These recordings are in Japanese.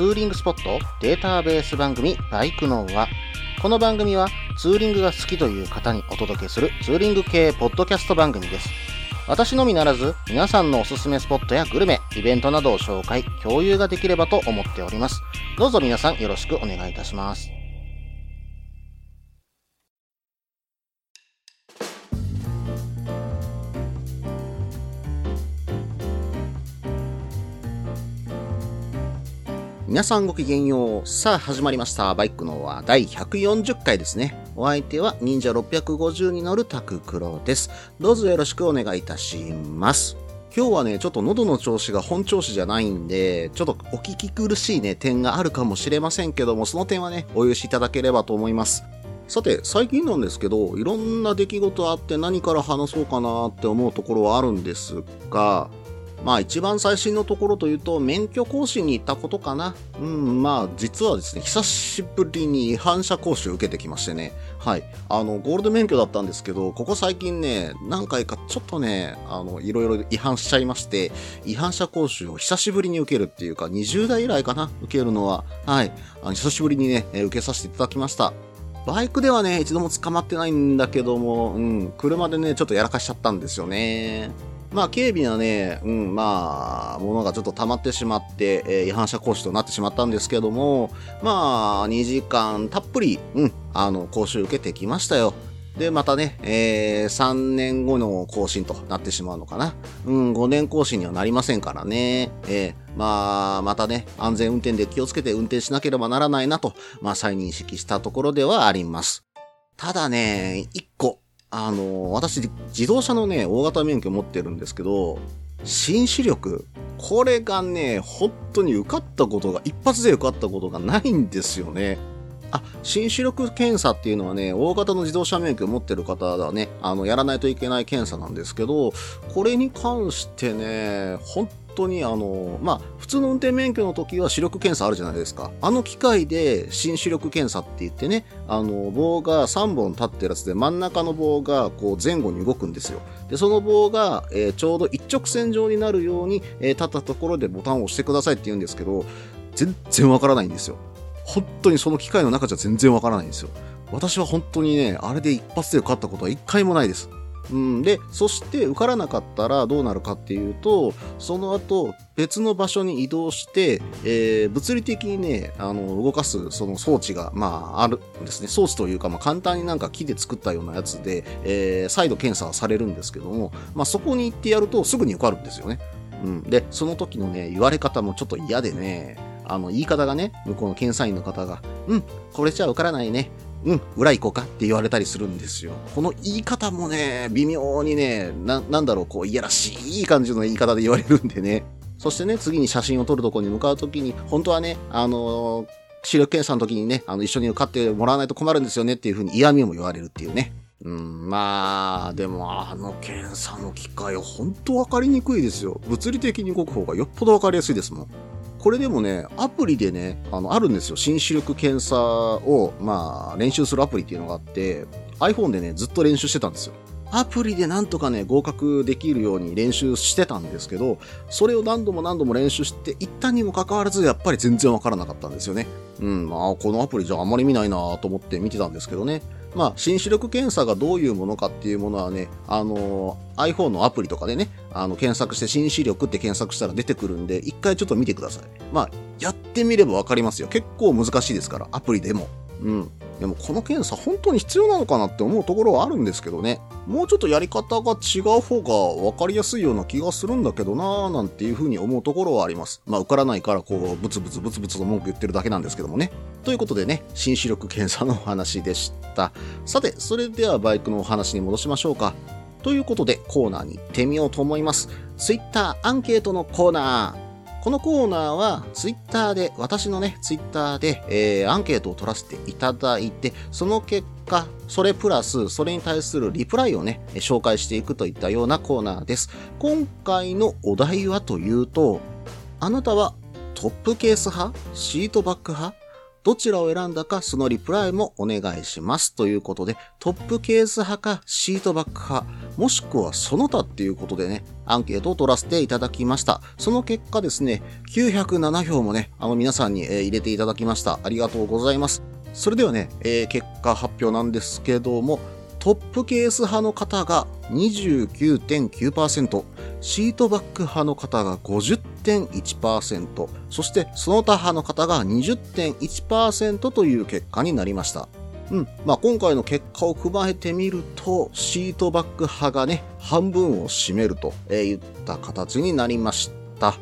ツーリングスポットデータベース番組バイクノーはこの番組はツーリングが好きという方にお届けするツーリング系ポッドキャスト番組です。私のみならず皆さんのおすすめスポットやグルメ、イベントなどを紹介、共有ができればと思っております。どうぞ皆さんよろしくお願いいたします。皆さんごきげんよう。さあ始まりました。バイクのは第140回ですね。お相手は忍者650に乗るタククロです。どうぞよろしくお願いいたします。今日はね、ちょっと喉の調子が本調子じゃないんで、ちょっとお聞き苦しいね、点があるかもしれませんけども、その点はね、お許しいただければと思います。さて、最近なんですけど、いろんな出来事あって何から話そうかなって思うところはあるんですが、まあ一番最新のところというと、免許更新に行ったことかな。うん、まあ実はですね、久しぶりに違反者講習受けてきましてね。はい。あの、ゴールド免許だったんですけど、ここ最近ね、何回かちょっとね、あの、いろいろ違反しちゃいまして、違反者講習を久しぶりに受けるっていうか、20代以来かな、受けるのは。はい。あの久しぶりにね、受けさせていただきました。バイクではね、一度も捕まってないんだけども、うん、車でね、ちょっとやらかしちゃったんですよね。まあ、警備なね、うん、まあ、ものがちょっと溜まってしまって、えー違反者講習となってしまったんですけども、まあ、2時間たっぷり、うん、あの、講習受けてきましたよ。で、またね、えー、3年後の更新となってしまうのかな。うん、5年更新にはなりませんからね。えー、まあ、またね、安全運転で気をつけて運転しなければならないなと、まあ、再認識したところではあります。ただね、一個、あの、私、自動車のね、大型免許持ってるんですけど、新視力、これがね、本当に受かったことが、一発で受かったことがないんですよね。あ、新視力検査っていうのはね、大型の自動車免許を持ってる方はね、あの、やらないといけない検査なんですけど、これに関してね、本当にあの、まあ、普通の運転免許の時は視力検査あるじゃないですか。あの機械で新視力検査って言ってね、あの、棒が3本立ってるやつで真ん中の棒がこう前後に動くんですよ。で、その棒が、えーちょうど一直線上になるように、えー立ったところでボタンを押してくださいって言うんですけど、全然わからないんですよ。本当にその機械の中じゃ全然わからないんですよ。私は本当にね、あれで一発で受かったことは一回もないです。うん、で、そして受からなかったらどうなるかっていうと、その後別の場所に移動して、えー物理的にね、あの、動かすその装置が、まあ、あるんですね。装置というか、まあ、簡単になんか木で作ったようなやつで、えー再度検査はされるんですけども、まあ、そこに行ってやるとすぐに受かるんですよね。うん。で、その時のね、言われ方もちょっと嫌でね、あの、言い方がね、向こうの検査員の方が、うん、これじゃ受からないね。うん、裏行こうかって言われたりするんですよ。この言い方もね、微妙にね、な、なんだろう、こう、いやらしい感じの言い方で言われるんでね。そしてね、次に写真を撮るとこに向かうときに、本当はね、あのー視力検査の時にね、あの、一緒に受かってもらわないと困るんですよねっていうふうに嫌味も言われるっていうね。うん、まあ、でもあの検査の機械本当わかりにくいですよ。物理的に動く方がよっぽどわかりやすいですもん。これでもね、アプリでね、あの、あるんですよ。新視力検査を、まあ、練習するアプリっていうのがあって、iPhone でね、ずっと練習してたんですよ。アプリでなんとかね、合格できるように練習してたんですけど、それを何度も何度も練習して、一旦にもかかわらず、やっぱり全然わからなかったんですよね。うん、まあ、このアプリじゃあんまり見ないなと思って見てたんですけどね。まあ、新視力検査がどういうものかっていうものはね、あの iPhone のアプリとかでね、あの、検索して新視力って検索したら出てくるんで、一回ちょっと見てください。まあ、やってみればわかりますよ。結構難しいですから、アプリでも。うん。でもこの検査本当に必要なのかなって思うところはあるんですけどね。もうちょっとやり方が違う方が分かりやすいような気がするんだけどなぁなんていうふうに思うところはあります。まあ受からないからこうブツブツブツブツと文句言ってるだけなんですけどもね。ということでね、新視力検査のお話でした。さて、それではバイクのお話に戻しましょうか。ということでコーナーに行ってみようと思います。Twitter アンケートのコーナー。このコーナーはツイッターで、私のね、ツイッターで、えーアンケートを取らせていただいて、その結果、それプラス、それに対するリプライをね、紹介していくといったようなコーナーです。今回のお題はというと、あなたはトップケース派？シートバック派？どちらを選んだかそのリプライもお願いします。ということで、トップケース派かシートバック派、もしくはその他っていうことでね、アンケートを取らせていただきました。その結果ですね、907票もね、あの皆さんに、え入れていただきました。ありがとうございます。それではね、えー、結果発表なんですけども、トップケース派の方が29.9%、シートバック派の方が50.1%、そしてその他派の方が20.1%という結果になりました。うん。まあ、今回の結果を踏まえてみると、シートバック派がね、半分を占めるといった形になりました。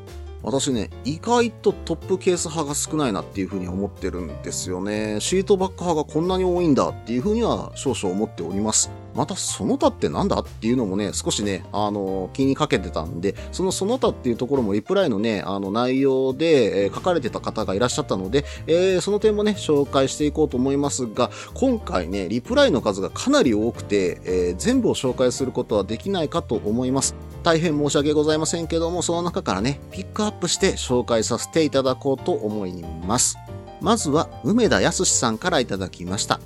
私ね、意外とトップケース派が少ないなっていうふうに思ってるんですよね。シートバック派がこんなに多いんだっていうふうには少々思っております。またその他ってなんだっていうのもね、少しね、あの、気にかけてたんで、そのその他っていうところもリプライのね、あの内容で、えー、書かれてた方がいらっしゃったので、えー、その点もね、紹介していこうと思いますが、今回ね、リプライの数がかなり多くて、えー、全部を紹介することはできないかと思います。大変申し訳ございませんけども、その中からね、ピックアップして紹介させていただこうと思います。まずは、梅田康さんからいただきました。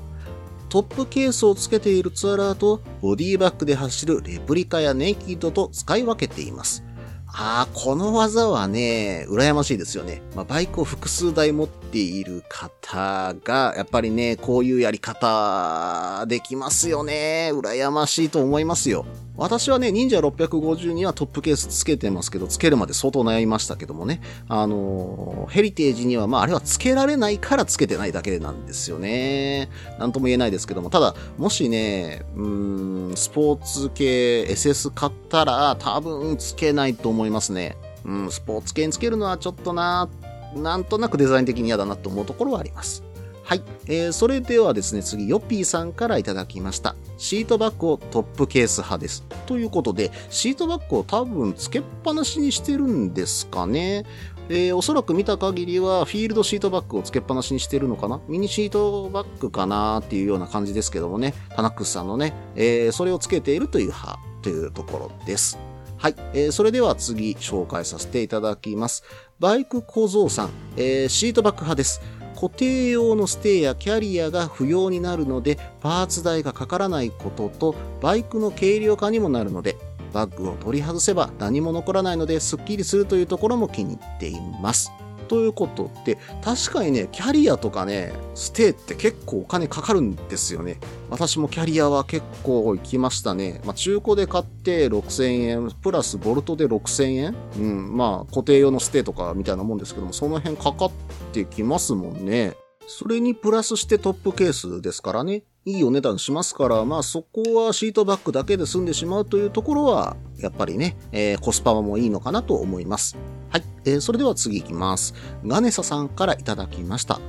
トップケースを付けているツアラーとボディバッグで走るレプリカやネイキッドと使い分けています。ああ、この技はね、羨ましいですよね。まあ、バイクを複数台持っている方が、やっぱりね、こういうやり方できますよね。羨ましいと思いますよ。私はね、忍者650にはトップケースつけてますけど、つけるまで相当悩みましたけどもね。あのヘリテージには、まあ、あれはつけられないからつけてないだけなんですよね。なんとも言えないですけども、ただ、もしね、うん、スポーツ系 SS 買ったら、多分つけないと思いますね。うん、スポーツ系につけるのはちょっとな、なんとなくデザイン的に嫌だなと思うところはあります。はい。えー、それではですね、次、ヨッピーさんからいただきました。シートバッグをトップケース派です。ということで、シートバッグを多分つけっぱなしにしてるんですかね。えー、おそらく見た限りは、フィールドシートバッグをつけっぱなしにしてるのかな？ミニシートバッグかなっていうような感じですけどもね、タナックスさんのね、えー、それをつけているという派というところです。はい、えー、それでは次紹介させていただきます。バイク小僧さん、えー、シートバッグ派です。固定用のステーやキャリアが不要になるので、パーツ代がかからないことと、バイクの軽量化にもなるので、バッグを取り外せば何も残らないので、スッキリするというところも気に入っています。ということで、確かにね、キャリアとかね、ステーって結構お金かかるんですよね。私もキャリアは結構行きましたね。まあ、中古で買って6000円、プラスボルトで6000円？うん、まあ、固定用のステーとかみたいなもんですけども、その辺かかってきますもんね。それにプラスしてトップケースですからね。いいお値段しますから、まあそこはシートバッグだけで済んでしまうというところは、やっぱりね、えー、コスパもいいのかなと思います。はい、えー、それでは次行きます。ガネサさんからいただきました。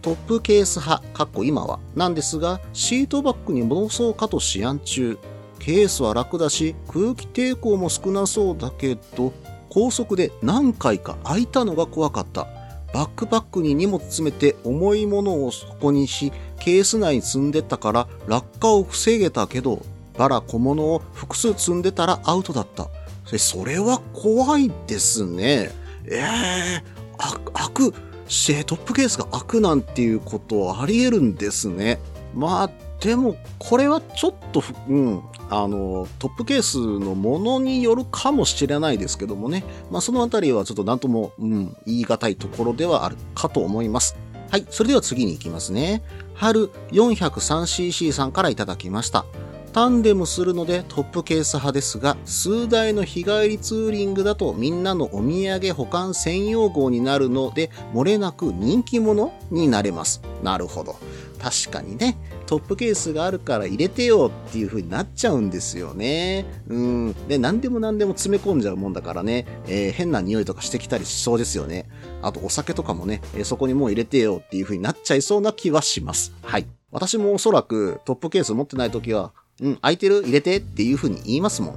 トップケース派、かっこ今は、なんですが、シートバッグに戻そうかと思案中。ケースは楽だし、空気抵抗も少なそうだけど、高速で何回か開いたのが怖かった。バックパックに荷物詰めて重いものをそこにし、ケース内に積んでったから落下を防げたけど、バラ小物を複数積んでたらアウトだった。それは怖いですね。ええー、開く、トップケースが開くなんていうことあり得るんですね。まあ、でも、これはちょっと、うん、あの、トップケースのものによるかもしれないですけどもね。まあ、そのあたりはちょっとなんとも、うん、言い難いところではあるかと思います。はい、それでは次に行きますね。春 403cc さんからいただきました。タンデムするのでトップケース派ですが、数台の日帰りツーリングだとみんなのお土産保管専用号になるので、漏れなく人気者になれます。なるほど。確かにね、トップケースがあるから入れてよっていう風になっちゃうんですよね。うん。で、何でも何でも詰め込んじゃうもんだからね、えー、変な匂いとかしてきたりしそうですよね。あとお酒とかもね、えー、そこにもう入れてよっていう風になっちゃいそうな気はします。はい。私もおそらくトップケース持ってない時は、うん、空いてる？入れてっていう風に言いますもん。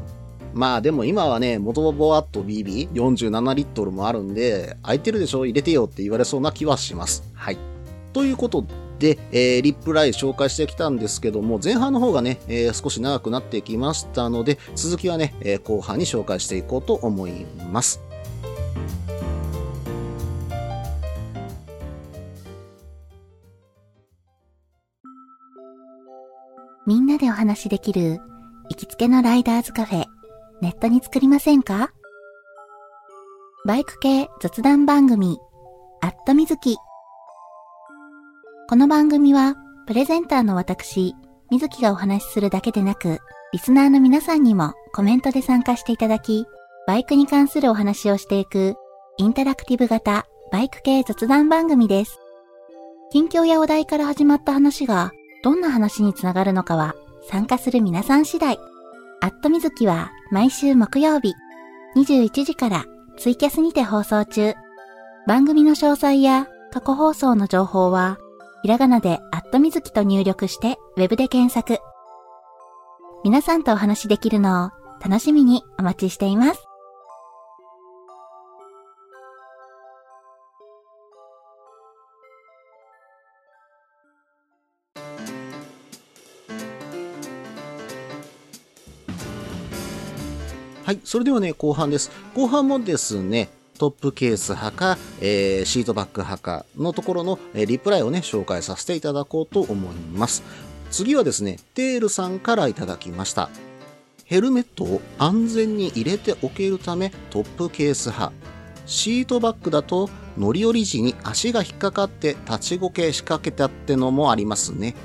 まあでも今はね、元ボワット BB47 リットルもあるんで、空いてるでしょ？入れてよって言われそうな気はします。はい。ということで、えー、リップライ紹介してきたんですけども、前半の方がね、えー、少し長くなってきましたので、続きはね、えー、後半に紹介していこうと思います。みんなでお話しできる行きつけのライダーズカフェ、ネットに作りませんか？バイク系雑談番組、アットみずき。この番組は、プレゼンターの私、みずきがお話しするだけでなく、リスナーの皆さんにもコメントで参加していただき、バイクに関するお話をしていく、インタラクティブ型バイク系雑談番組です。近況やお題から始まった話が、どんな話につながるのかは、参加する皆さん次第。アットみずきは毎週木曜日21時からツイキャスにて放送中。番組の詳細や過去放送の情報は、ひらがなでアットみずきと入力してウェブで検索。皆さんとお話しできるのを楽しみにお待ちしています。はい、それではね、後半です。後半もですね、トップケース派か、えー、シートバック派かのところの、えー、リプライをね、紹介させていただこうと思います。次はですね、テールさんからいただきました。ヘルメットを安全に入れておけるためトップケース派。シートバックだと乗り降り時に足が引っかかって立ちこけ仕掛けたってのもありますね。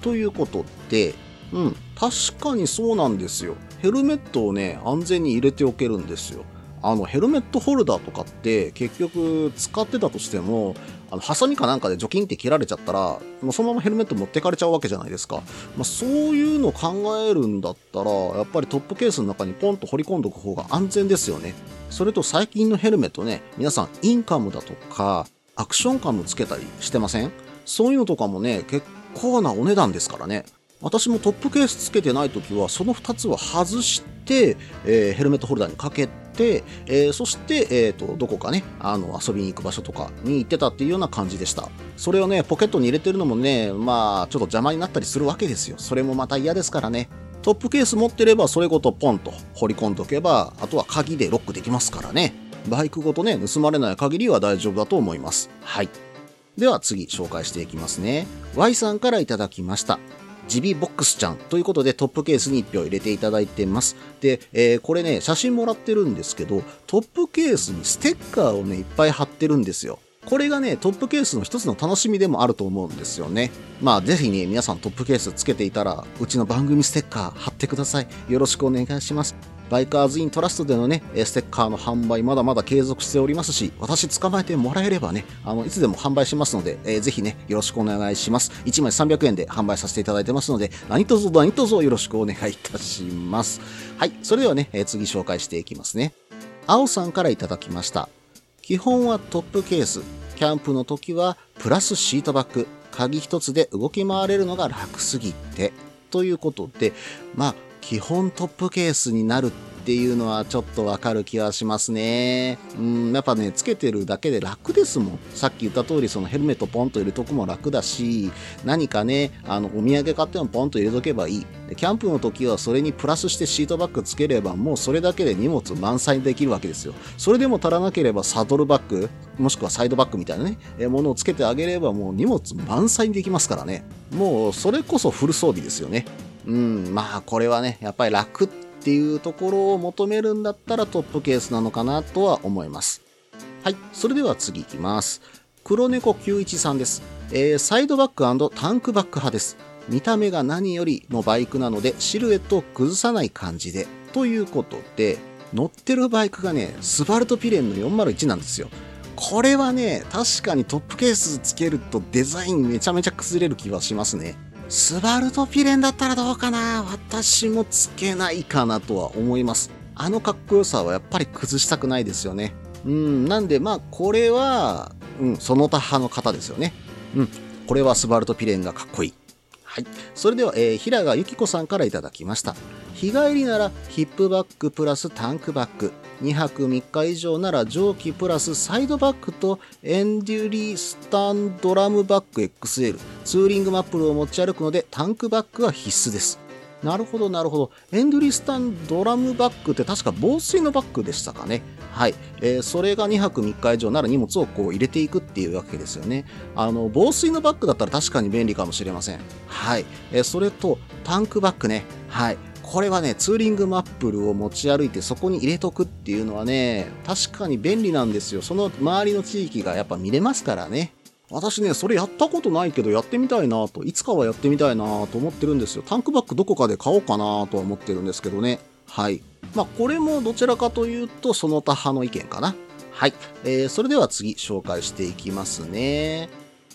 ということで、うん、確かにそうなんですよ。ヘルメットをね、安全に入れておけるんですよ。あの、ヘルメットホルダーとかって結局使ってたとしても、あの、ハサミかなんかで除菌って切られちゃったら、もうそのままヘルメット持ってかれちゃうわけじゃないですか。まあ、そういうの考えるんだったら、やっぱりトップケースの中にポンと掘り込んどく方が安全ですよね。それと最近のヘルメットね、皆さんインカムだとか、アクションカムつけたりしてません？そういうのとかもね、結構なお値段ですからね。私もトップケースつけてない時はその2つは外して、えー、ヘルメットホルダーにかけて、えー、そして、えーと、どこかねあの遊びに行く場所とかに行ってたっていうような感じでした。それをねポケットに入れてるのもねまあちょっと邪魔になったりするわけですよ。それもまた嫌ですからね。トップケース持ってればそれごとポンと掘り込んでおけばあとは鍵でロックできますからね。バイクごとね盗まれない限りは大丈夫だと思います。はい。では次紹介していきますね。Y さんからいただきました。ジビボックスちゃんということでトップケースに1票入れていただいてます。で、えー、これね、写真もらってるんですけど、トップケースにステッカーをね、いっぱい貼ってるんですよ。これがね、トップケースの一つの楽しみでもあると思うんですよね。まあ、ぜひね、皆さんトップケースつけていたら、うちの番組ステッカー貼ってください。よろしくお願いします。バイカーズイントラストでのね、ステッカーの販売まだまだ継続しておりますし、私捕まえてもらえればね、あの、いつでも販売しますので、えー、ぜひね、よろしくお願いします。1枚300円で販売させていただいてますので、何卒何卒よろしくお願いいたします。はい、それではね、えー、次紹介していきますね。青さんからいただきました。基本はトップケース。キャンプの時はプラスシートバッグ。鍵一つで動き回れるのが楽すぎて。ということで、まあ、基本トップケースになるっていうのはちょっとわかる気はしますね。うん、やっぱね、つけてるだけで楽ですもん。さっき言った通り、そのヘルメットポンと入れとくも楽だし、何かね、あの、お土産買ってもポンと入れとけばいい。でキャンプの時はそれにプラスしてシートバッグつければ、もうそれだけで荷物満載できるわけですよ。それでも足らなければサドルバッグ、もしくはサイドバッグみたいなね、えものをつけてあげればもう荷物満載にできますからね。もうそれこそフル装備ですよね。うん、まあこれはね、やっぱり楽っていうところを求めるんだったらトップケースなのかなとは思います。はい、それでは次行きます。黒猫913です。えー、サイドバックタンクバック派です。見た目が何よりのバイクなのでシルエットを崩さない感じで。ということで、乗ってるバイクがね、スバルトピレンの401なんですよ。これはね、確かにトップケースつけるとデザインめちゃめちゃ崩れる気はしますね。スバルトピレンだったらどうかな？私もつけないかなとは思います。あのかっこよさはやっぱり崩したくないですよね。うん、なんでまあこれは、うん、その他派の方ですよね。うん、これはスバルトピレンがかっこいい。はい。それでは、えー、平賀由紀子さんからいただきました。日帰りならヒップバッグプラスタンクバッグ。2泊3日以上なら蒸気プラスサイドバッグとエンデュリースタンドラムバッグ XL ツーリングマップルを持ち歩くのでタンクバッグは必須ですなるほどなるほどエンデュリスタンドラムバッグって確か防水のバッグでしたかねはい。えー、それが2泊3日以上なら荷物をこう入れていくっていうわけですよね。あの、防水のバッグだったら確かに便利かもしれません。はい。えー、それと、タンクバッグね。はい。これはね、ツーリングマップルを持ち歩いてそこに入れとくっていうのはね、確かに便利なんですよ。その周りの地域がやっぱ見れますからね。私ね、それやったことないけどやってみたいなと、いつかはやってみたいなと思ってるんですよ。タンクバッグどこかで買おうかなとは思ってるんですけどね。はい。まあ、これもどちらかというと、その他派の意見かな。はい。えー、それでは次、紹介していきますね。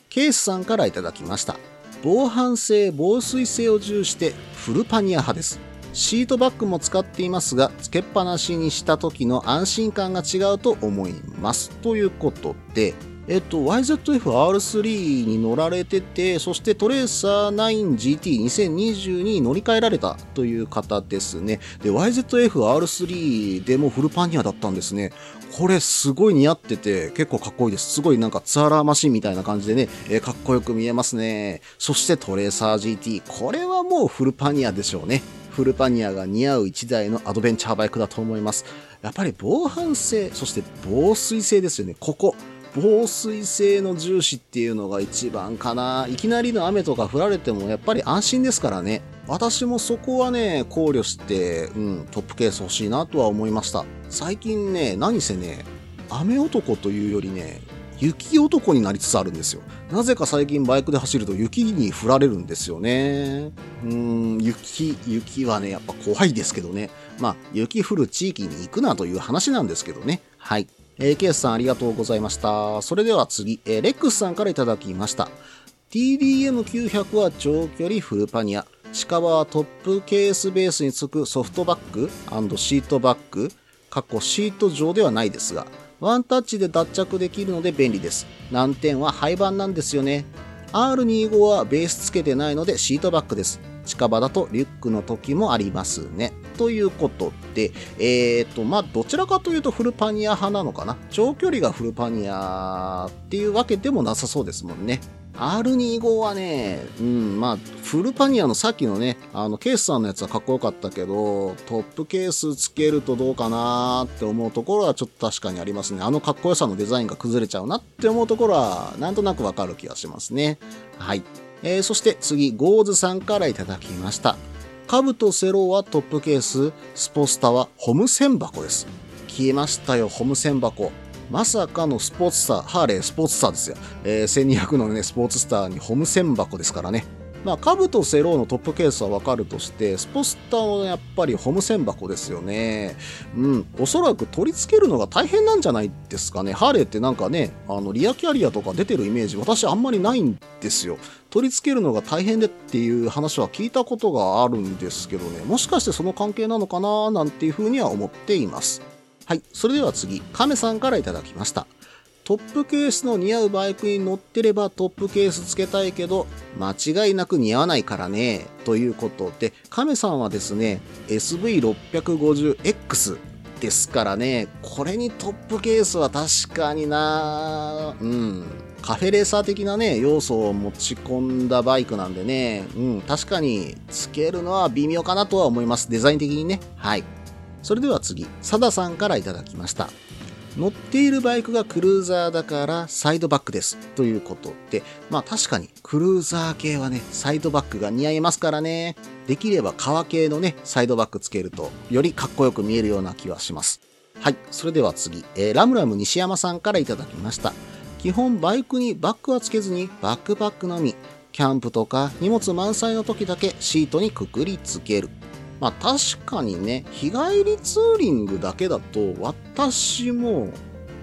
ケースさんからいただきました。防犯性、防水性を重視してフルパニア派です。シートバッグも使っていますが、つけっぱなしにした時の安心感が違うと思います。ということで、えっと、YZF-R3 に乗られてて、そしてトレーサー 9GT2022 に乗り換えられたという方ですね。で、YZF-R3 でもフルパニアだったんですね。これすごい似合ってて結構かっこいいです。すごいなんかツアラーマシンみたいな感じでね、えー、かっこよく見えますね。そしてトレーサー GT。これはもうフルパニアでしょうね。フルパニアが似合う1台のアドベンチャーバイクだと思います。やっぱり防犯性、そして防水性ですよね。ここ。防水性の重視っていうのが一番かな。いきなりの雨とか降られてもやっぱり安心ですからね。私もそこはね、考慮して、うん、トップケース欲しいなとは思いました。最近ね、何せね、雨男というよりね、雪男になりつつあるんですよ。なぜか最近バイクで走ると雪に降られるんですよね。うーん、雪、雪はね、やっぱ怖いですけどね。まあ、雪降る地域に行くなという話なんですけどね。はい。えー、ケースさんありがとうございました。それでは次、えー、レックスさんからいただきました。TDM900 は長距離フルパニア。近場はトップケースベースにつくソフトバッグシートバッグ、過去シート上ではないですが、ワンタッチで脱着できるので便利です。難点は廃盤なんですよね。R25 はベースつけてないのでシートバッグです。近場だとリュックの時もありますね。ということで、えっ、ー、と、まあ、どちらかというとフルパニア派なのかな。長距離がフルパニアっていうわけでもなさそうですもんね。R25 はね、うん、まあ、フルパニアのさっきのね、あの、ケースさんのやつはかっこよかったけど、トップケースつけるとどうかなーって思うところはちょっと確かにありますね。あのかっこよさのデザインが崩れちゃうなって思うところは、なんとなくわかる気がしますね。はい。えー、そして次、ゴーズさんからいただきました。カブとセロはトップケース、スポスタはホムセン箱です。消えましたよ、ホムセン箱。まさかのスポーツスター、ハーレースポーツスターですよ。えー、1200のね、スポーツスターにホムセン箱ですからね。まあ、カブとセローのトップケースはわかるとして、スポスターはやっぱりホム線箱ですよね。うん、おそらく取り付けるのが大変なんじゃないですかね。ハーレーってなんかね、あの、リアキャリアとか出てるイメージ、私あんまりないんですよ。取り付けるのが大変でっていう話は聞いたことがあるんですけどね、もしかしてその関係なのかななんていうふうには思っています。はい、それでは次、亀さんからいただきました。トップケースの似合うバイクに乗ってればトップケースつけたいけど、間違いなく似合わないからね。ということで、亀さんはですね、SV650X ですからね、これにトップケースは確かになうん。カフェレーサー的なね、要素を持ち込んだバイクなんでね、うん、確かにつけるのは微妙かなとは思います。デザイン的にね。はい。それでは次、サダさんからいただきました。乗っているバイクがクルーザーだからサイドバックです。ということで、まあ確かにクルーザー系はね、サイドバックが似合いますからね。できれば革系のね、サイドバックつけると、よりかっこよく見えるような気はします。はい。それでは次、えー、ラムラム西山さんからいただきました。基本バイクにバックはつけずにバックパックのみ。キャンプとか荷物満載の時だけシートにくくりつける。まあ確かにね、日帰りツーリングだけだと、私も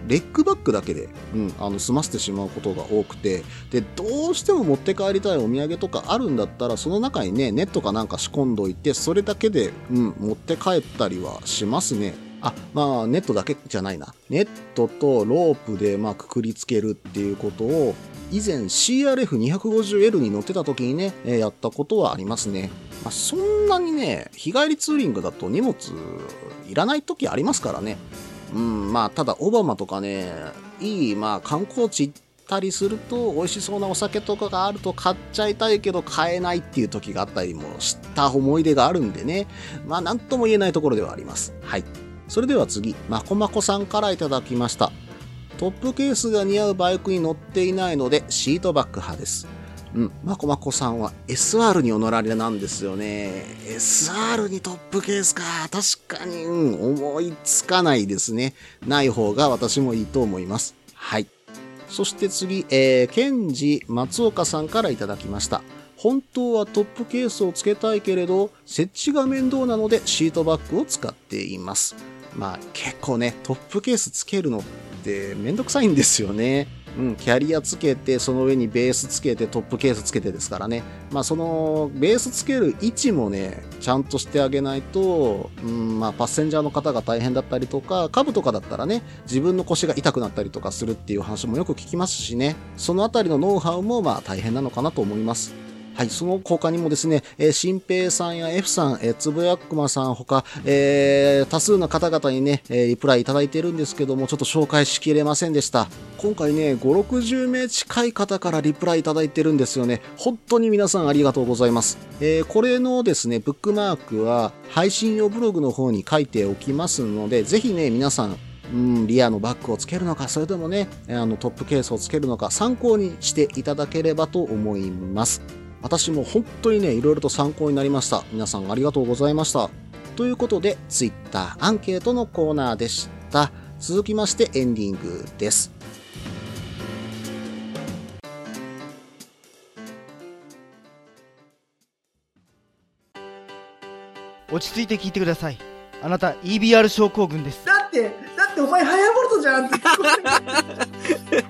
レッグバッグだけで、うん、あの済ませてしまうことが多くてでどうしても持って帰りたいお土産とかあるんだったらその中にねネットかなんか仕込んどいてそれだけで、うん、持って帰ったりはしますねあまあネットだけじゃないなネットとロープでまあくくりつけるっていうことを以前 CRF250L に乗ってた時にね、やったことはありますね。まあ、そんなにね、日帰りツーリングだと荷物いらない時ありますからね。うん、まあ、ただオバマとかね、いい、まあ、観光地行ったりすると、美味しそうなお酒とかがあると買っちゃいたいけど買えないっていう時があったりもした思い出があるんでね。まあ、なんとも言えないところではあります。はい。それでは次、まこまこさんからいただきました。トップケースが似合うバイクに乗っていないので、シートバック派です。うん、まこまこさんは SR にお乗られなんですよね。SR にトップケースか。確かに、うん、思いつかないですね。ない方が私もいいと思います。はい。そして次、えー、ケンジ松岡さんからいただきました。本当はトップケースをつけたいけれど、設置が面倒なのでシートバッグを使っています。まあ結構ね、トップケースつけるのってめんどくさいんですよね。うん、キャリアつけて、その上にベースつけて、トップケースつけてですからね。まあその、ベースつける位置もね、ちゃんとしてあげないと、うん、まあパッセンジャーの方が大変だったりとか、株とかだったらね、自分の腰が痛くなったりとかするっていう話もよく聞きますしね。そのあたりのノウハウもまあ大変なのかなと思います。はい、その他にもですね、えー、新平さんや F さん、えー、つぶやくまさんほか、えー、多数の方々にね、え、リプライいただいてるんですけども、ちょっと紹介しきれませんでした。今回ね、5、60名近い方からリプライいただいてるんですよね。本当に皆さんありがとうございます。え、これのですね、ブックマークは配信用ブログの方に書いておきますので、ぜひね、皆さん、うん、リアのバッグをつけるのか、それともね、あのトップケースをつけるのか、参考にしていただければと思います。私も本当にね、いろいろと参考になりました。皆さんありがとうございました。ということで、Twitter アンケートのコーナーでした。続きましてエンディングです。落ち着いて聞いてください。あなた EBR 症候群です。だって、だってお前ハヤボルトじゃんって。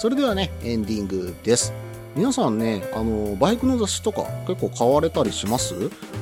それではね、エンディングです。皆さんね、あの、バイクの雑誌とか結構買われたりします？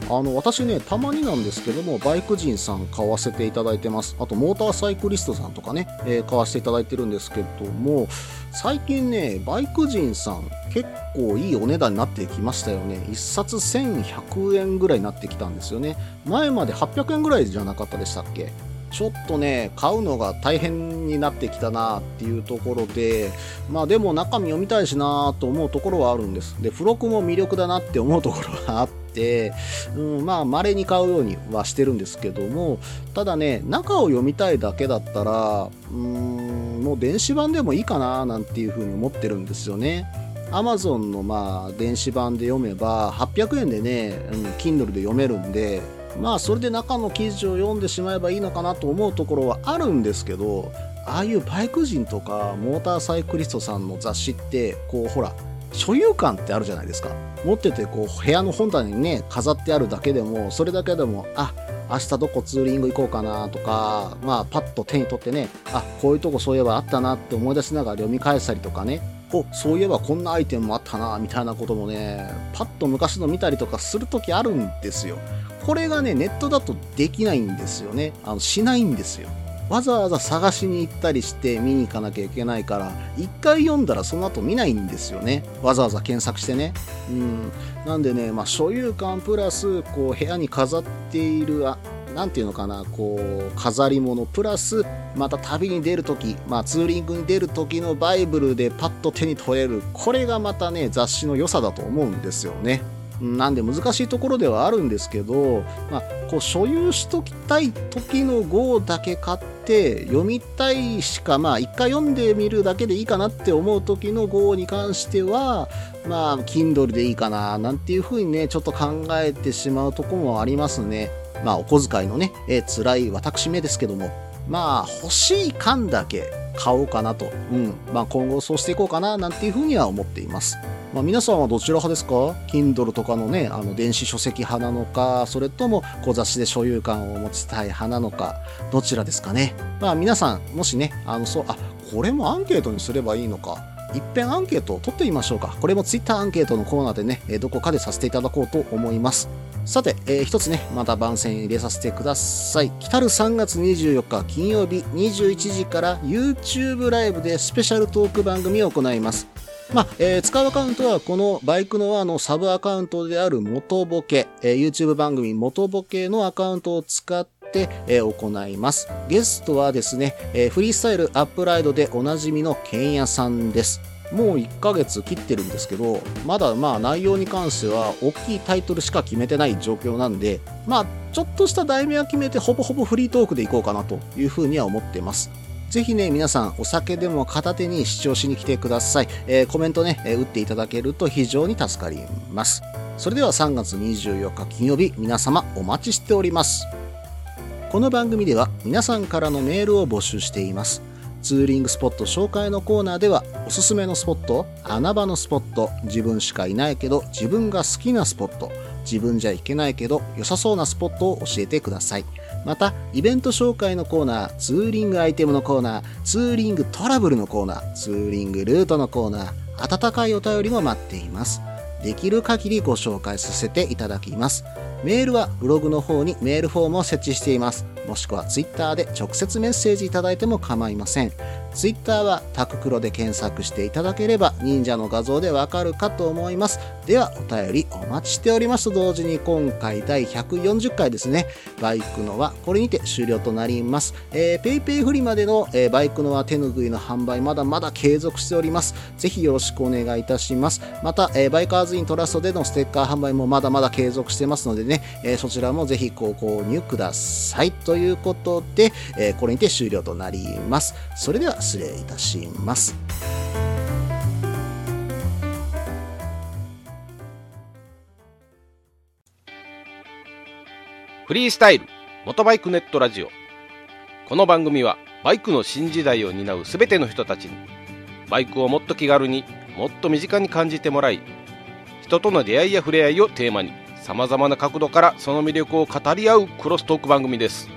あの、私ね、たまになんですけども、バイク人さん買わせていただいてます。あと、モーターサイクリストさんとかね、えー買わせていただいてるんですけども、最近ね、バイク人さん結構いいお値段になってきましたよね。1冊1100円ぐらいになってきたんですよね。前まで800円ぐらいじゃなかったでしたっけ？ちょっとね、買うのが大変になってきたなっていうところで、まあでも中身読みたいしなと思うところはあるんです。で、付録も魅力だなって思うところはあって、うん、まあ稀に買うようにはしてるんですけども、ただね、中を読みたいだけだったら、うーん、もう電子版でもいいかななんていうふうに思ってるんですよね。Amazon のまあ電子版で読めば800円でね、うん、Kindle で読めるんで、まあそれで中の記事を読んでしまえばいいのかなと思うところはあるんですけどああいうバイク人とかモーターサイクリストさんの雑誌ってこうほら所有感ってあるじゃないですか。持っててこう部屋の本棚にね飾ってあるだけでもそれだけでもあ明日どこツーリング行こうかなとかまあパッと手に取ってねあこういうとこそういえばあったなって思い出しながら読み返したりとかね。おそういえばこんなアイテムもあったなみたいなこともねパッと昔の見たりとかするときあるんですよ。これがね、ネットだとできないんですよね。あの、しないんですよ。わざわざ探しに行ったりして見に行かなきゃいけないから、一回読んだらその後見ないんですよね。わざわざ検索してね。うん。なんでね、まあ、所有感プラス、こう、部屋に飾っている、あ、なんていうのかな、こう、飾り物プラス、また旅に出るとき、まあ、ツーリングに出るときのバイブルでパッと手に取れる。これがまたね、雑誌の良さだと思うんですよね。なんで難しいところではあるんですけど、まあ、こう所有しときたい時の号だけ買って読みたいしかまあ一回読んでみるだけでいいかなって思う時の号に関してはまあ Kindle でいいかななんていうふうにねちょっと考えてしまうとこもありますね。まあお小遣いのね、えー辛い私めですけども。まあ欲しい缶だけ買おうかなと、うん。まあ、今後そうしていこうかななんていうふうには思っています。まあ、皆さんはどちら派ですか？Kindle とかのね、あの電子書籍派なのか、それとも小雑誌で所有感を持ちたい派なのか、どちらですかね？まあ皆さん、もしね、あの、そう、あ、これもアンケートにすればいいのか。一遍アンケートを取ってみましょうか。これも Twitter アンケートのコーナーでね、どこかでさせていただこうと思います。さて、えー一つね、また番宣入れさせてください。来る3月24日金曜日21時から YouTube ライブでスペシャルトーク番組を行います。まあ、えー使うアカウントはこのバイクの輪のサブアカウントである元ボケ、えー YouTube 番組元ボケのアカウントを使って、えー行います。ゲストはですね、えーフリースタイルアップライドでおなじみのケンヤさんです。もう1ヶ月切ってるんですけど、まだまあ内容に関しては大きいタイトルしか決めてない状況なんで、まあちょっとした題名は決めてほぼほぼフリートークでいこうかなというふうには思ってます。ぜひね、皆さん、お酒でも片手に視聴しに来てください。えーコメントね、えー打っていただけると非常に助かります。それでは3月24日金曜日、皆様お待ちしております。この番組では皆さんからのメールを募集しています。ツーリングスポット紹介のコーナーでは、おすすめのスポット、穴場のスポット、自分しかいないけど自分が好きなスポット、自分じゃ行けないけど良さそうなスポットを教えてください。また、イベント紹介のコーナー、ツーリングアイテムのコーナー、ツーリングトラブルのコーナー、ツーリングルートのコーナー、温かいお便りも待っています。できる限りご紹介させていただきます。メールはブログの方にメールフォームを設置しています。もしくはツイッターで直接メッセージいただいても構いません。ツイッターはタククロで検索していただければ忍者の画像でわかるかと思います。ではお便りお待ちしておりますと同時に今回第140回ですね、バイクのはこれにて終了となります。えー、ペイペイフリまでの、えーバイクのは手ぬぐいの販売まだまだ継続しております。ぜひよろしくお願いいたします。また、えーバイカーズイントラストでのステッカー販売もまだまだ継続してますのでね、えーそちらもぜひご購入ください。ということで、えーこれにて終了となります。それでは失礼いたします。フリースタイル元バイクネットラジオこの番組はバイクの新時代を担うすべての人たちにバイクをもっと気軽にもっと身近に感じてもらい人との出会いや触れ合いをテーマにさまざまな角度からその魅力を語り合うクロストーク番組です